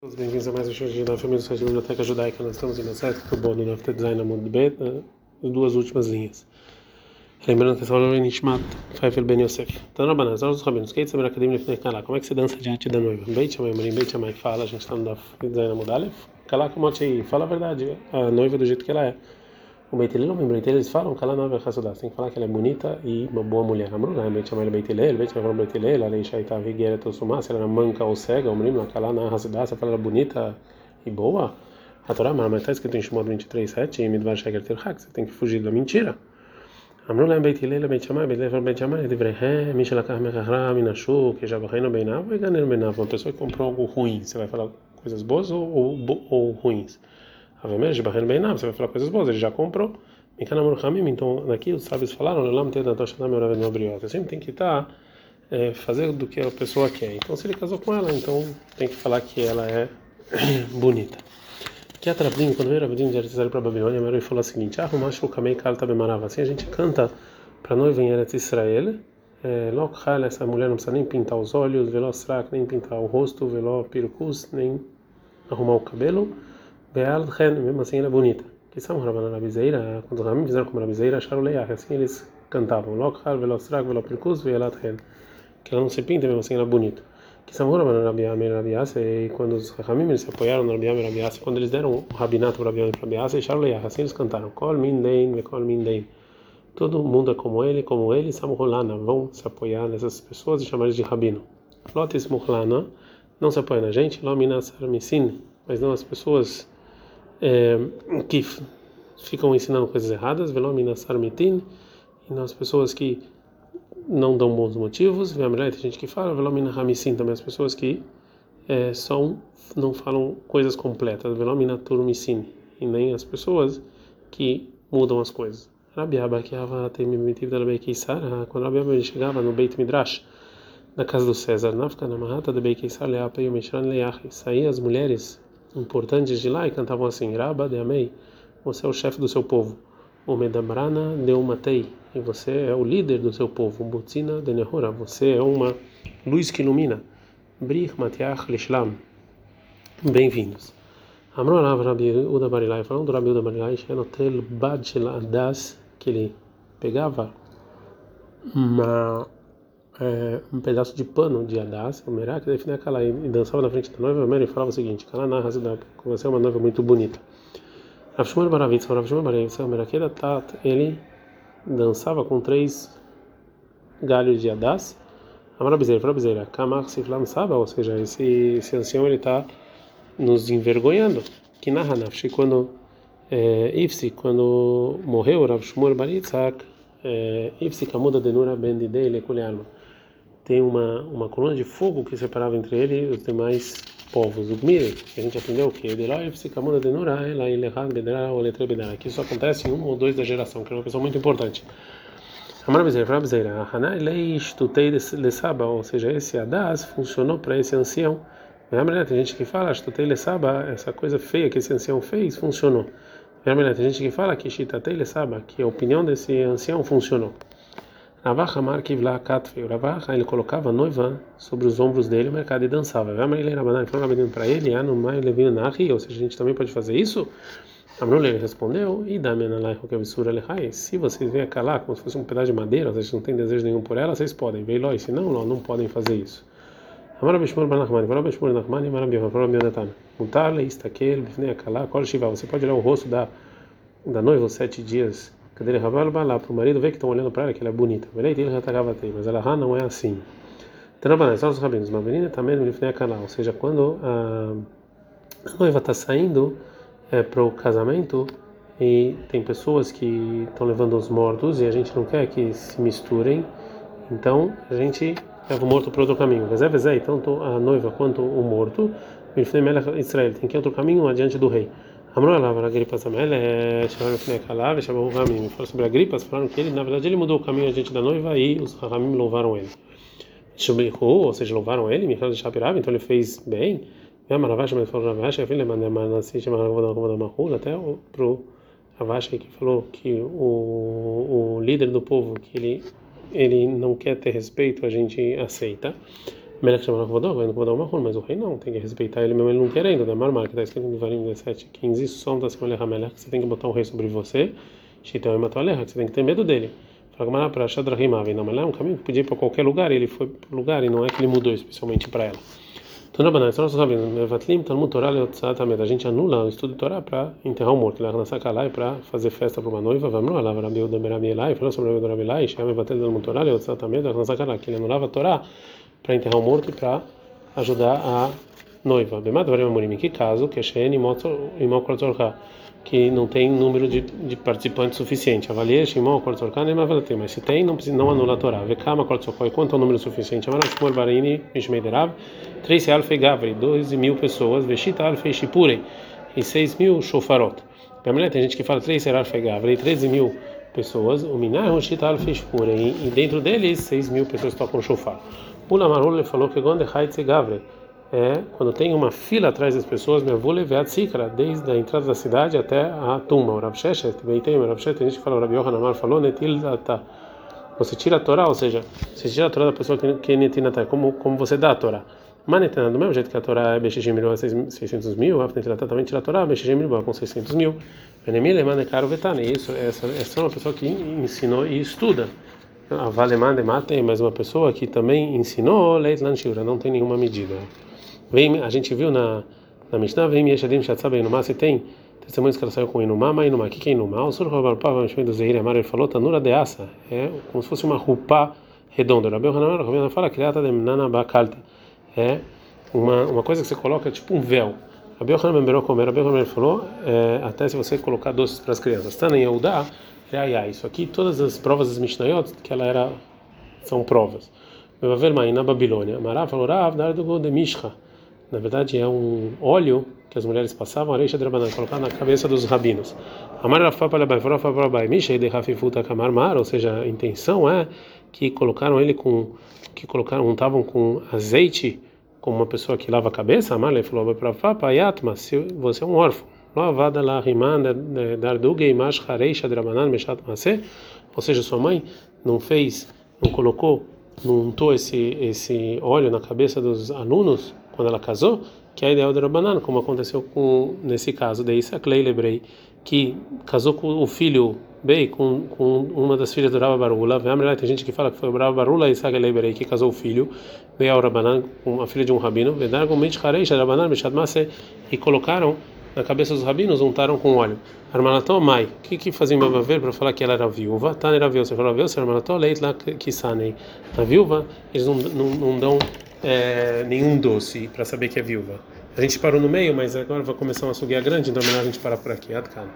Todos bem-vindos a mais um show de da família do site da Biblioteca Judaica. Nós estamos em Maseret, Tubon, no Nafta Design Amud Bet, as duas últimas linhas. Lembrando que essa aula é Nishmat Faifel Ben Yosef. Então, na banana, os rabinos, que saber academia de Kala, como é que você dança diante da noiva? Beit Chamai, Marim, Beit Chamai, fala, a gente está no Design Amud Aleph. Kala, como aí, fala a verdade, a noiva do jeito que ela é. O Beit Hillel, o Beit eles falam que ela não é Hassudá, tem que falar que ela é bonita e uma boa mulher. Amru lá, Beit Chamai, Beit Hillel, Beit Chamai, Beit Hillel, ela é Shaita, Vigera, Tosumá, se ela era manca ou cega, o menino, Kala na Hassudá, você fala ela bonita e boa, a Torá mas está escrito em Shimon 23:7 e Midbar Sheker Tirhak, você tem que fugir da mentira. Amru Hillel, Beit Shammai, Beit Levar, Beit Shammai, Divrei He, Mishel Akar Mechahra, Minashu, que já vai no Beinav, e Ganer Beinav, uma pessoa que comprou algo ruim, você vai falar coisas boas ou, ou, ou ruins? Você vai falar coisas boas, ele já comprou. Então aqui os sábios falaram, Nobriot, sempre tem que estar é, fazer do que a pessoa quer. Então se ele casou com ela, então tem que falar que ela é bonita. Que atrapalhinho, quando veio Rabidinho de Israel para a Babilônia, Mero falou o seguinte: Ah, Macho Kamei Kalta Bemarava. Assim a gente canta para noiva em Eretz Israel. Lokhal, essa mulher não precisa nem pintar os olhos, veló nem pintar o rosto, veló Pirkus, nem arrumar o cabelo. Beal Ren, mesmo assim ela é bonita. Que são Rabana Rabizeira, quando os Ramim fizeram como Rabizeira, acharam Leach, assim eles cantavam. Lokhal, veló Srak, veló Pirkus, Vealat Ren. Que ela não se pinta, mesmo assim ela é bonita que Samura Rabiame e Rabiase, e quando os Ramim se apoiaram no Rabiame e Rabiase, quando eles deram o rabinato para Rabiame e Rabiase, deixaram Leah, assim eles cantaram: Kol min dein, kol min dein. Todo mundo é como ele, como ele, Samurolana, vão se apoiar nessas pessoas e chamar de rabino. Lotis Muhlana, não se apoia na gente, Lominas Armisin, mas não as pessoas que ficam ensinando coisas erradas, Velominas Armitin, e as pessoas que não dão bons motivos, tem gente que fala, também as pessoas que é, são, não falam coisas completas, e nem as pessoas que mudam as coisas. Tem da quando Rabi Abba chegava no Beit Midrash, na casa do César, na da saíam as mulheres importantes de lá e cantavam assim: Rabba de Amei, você é o chefe do seu povo. O Medamrana deu matei, e você é o líder do seu povo. Butzina de Nehora, você é uma luz que ilumina. Brich Matiach Lishlam. Bem-vindos. Amron Rabi Uda Barilai, falando do Rabi Uda Barilai, Shenotel Shel Adas, que ele pegava uma, é, um pedaço de pano de Adas, o Merak, define aquela e dançava na frente da noiva, e falava o seguinte: Kalaná você é uma noiva muito bonita. Rav Shmuel Baravitz, Rav Shmuel Baravitz, Merakeda Tat, ele dançava com três galhos de Adas. Amara Bezerra, Fala Bezerra, Kamar Siflam Saba, ou seja, esse, esse ancião ele está nos envergonhando. Que narra Nafshi, quando é, Ifsi, quando morreu Rav Shmuel Baritzak, é, Ifsi Kamuda Denura Ben Didei Lekulealma. Tem uma, uma coluna de fogo que separava entre ele e os demais povos. O Gmir, a gente aprendeu que? Que isso acontece em um ou dois da geração, que é uma pessoa muito importante. Amar Bezerra, Bezerra, Hanai Leish Tutei ou seja, esse Adas funcionou para esse ancião. Tem gente que fala, Tutei Lesaba, essa coisa feia que esse ancião fez, funcionou. Tem gente que fala que Shitatei Lesaba, que a opinião desse ancião funcionou. Ravacha Markivla Katfe. O Ravacha ele colocava a noiva sobre os ombros dele, o mercado e dançava. Ele falou para ele, ah, no mai levino nahi, ou seja, a gente também pode fazer isso? Amrul ele respondeu, e da menalai rokevsura lehai. Se vocês vêm calar como se fosse um pedaço de madeira, vocês não têm desejo nenhum por ela, vocês podem. Veiloi, se não, não podem fazer isso. Amar Bishmur Banachman, Amar Bishmur Nachman, Amar Bishmur Banachman. Mutar le istakel, bifnei akalah, kol shiva. Você pode olhar o rosto da da noiva sete dias Cadê ele para o marido ver que estão olhando para ela que ela é bonita. Mas ela não é assim. Trabalhar só os rabinos. Uma menina também no canal, ou seja, quando a noiva está saindo é, para o casamento e tem pessoas que estão levando os mortos e a gente não quer que se misturem, então a gente leva o morto para outro caminho. Vezé, tanto a noiva quanto o morto, Israel tem que ir outro caminho adiante do rei. Amro Alav, a gripa Samel, o o Ramim. Falaram sobre a gripa, falaram que ele, na verdade, ele mudou o caminho adiante da noiva e os Ramim louvaram ele. Shumihu, ou seja, louvaram ele, Michal de Shapirav, então ele fez bem. Ravash, mas falou Ravash, filho, assim, chamaram até pro Ravash que falou que o, o líder do povo, que ele, ele não quer ter respeito, a gente aceita. Melech chama Kvodó, vai no Kvodó Mahon, mas o rei não, tem que respeitar ele mesmo ele não querendo, da Marmar, que está escrito em Devarim 17, 15, som da Semana Melech, que você tem que botar um rei sobre você, Shitão e matou que você tem que ter medo dele. Fala para Shadrahim Avin, não, mas lá é um caminho que podia ir para qualquer lugar, ele foi para o lugar e não é que ele mudou especialmente para ela. Então, não, não, nós sabemos, Mevatlim, Talmud Torah, a gente anula o estudo de Torá para enterrar o morto, lá na Sakalai, para fazer festa para uma noiva, vamos lá, Rabi Uda Merabi Elai, falou sobre Rabi Uda Merabi Elai, Shem Mevatel Talmud Torah, Leotzatamed, na Sakalai, que ele anulava a Torá para enterrar o morto e para ajudar a noiva. Bem, em que caso, que é e não tem número de, de participantes suficiente. Avalie Shimon Kortzorkan e mas se tem, não precisa não anula a Torá. Vekama Kortzorkoi, quanto é o número suficiente? Amarav Shmuel Barini Mishmeiderav, 3 Alfei Gavri, 12 mil pessoas, Veshita Alfei Shipurei, e 6 mil Shofarot. Tem gente que fala 3 Alfei Gavri, 13 mil pessoas, o Minar Roshita Alfei Shipurei, e dentro deles 6 mil pessoas tocam shofar. O Lamarul falou que Gonde Haitze Gavri, é quando tem uma fila atrás das pessoas, avó levei a tzikra, desde a entrada da cidade até a tumba. O Rav Sheshet, tem, o Rav tem gente que fala, o Rav Yohanan falou, netil. Você tira a Torá, ou seja, você tira a Torá da pessoa que é netinatá, como, como você dá a Torá. Manetanã, do mesmo jeito que a Torá é Bexigim mil, 600 mil, a Netinatá também tira a Torá, Bexigim mil, com 600 mil. Venemile, Manekaro, Vetane, isso, essa, essa é uma pessoa que ensinou e estuda. A Valeman de Mate, mais uma pessoa que também ensinou Leit Lanshura, não tem nenhuma medida. Vem, a gente viu na, na Mishnah, vem Yeshadim Shatzab Inumá, se tem testemunhos que ela saiu com Inumá, mas Inumá, o que é Inumá? O Sur Rabar Pava, Mishmei do Zeir Amar, ele falou, Tanura de Asa, é como se fosse uma roupa redonda. Rabel Hanamar, Rabel fala, Criata de Mnana Bakalta, é uma, uma coisa que você coloca, tipo um véu. Como Rabel Hanamar falou, é, até se você colocar doces para as crianças. Tana Yehudá, é isso aqui, todas as provas das Mishnayot, que ela era, são provas. Mevavel na Babilônia. Marav falou, Rav, dar do de Mishra na verdade é um óleo que as mulheres passavam, areixa drabanan, colocar na cabeça dos rabinos. Amar Rafa Palabai, Rafa Palabai, Mishei de Rafifuta Kamar Mar, ou seja, a intenção é que colocaram ele com, que colocaram, untavam com azeite, como uma pessoa que lava a cabeça. Amar ele falou para Rafa Payatma, se você é um órfão. Lavada lá riman dardugei mash hareisha drabanan meshat masé, ou seja, sua mãe não fez, não colocou, não untou esse esse óleo na cabeça dos alunos quando ela casou, que é a ideia do Rabanan, como aconteceu com nesse caso da Isa Clay Lebrei, que casou com o filho Bey com, com uma das filhas do Rabba Barula. Tem gente que fala que foi o Barula e Isa Clay Lebrei que casou o filho, Rabanan, com a filha de um rabino, e colocaram na cabeça dos rabinos, untaram com óleo. Armanató Mai, o que que fazia uma ver para falar que ela era viúva? Tá, era viúva, você falou viúva, Armanató Leit lá que sanei. A viúva, eles não, não, não dão é, nenhum doce para saber que é viúva. A gente parou no meio, mas agora vai começar uma sugueia grande, então é melhor a gente parar por aqui.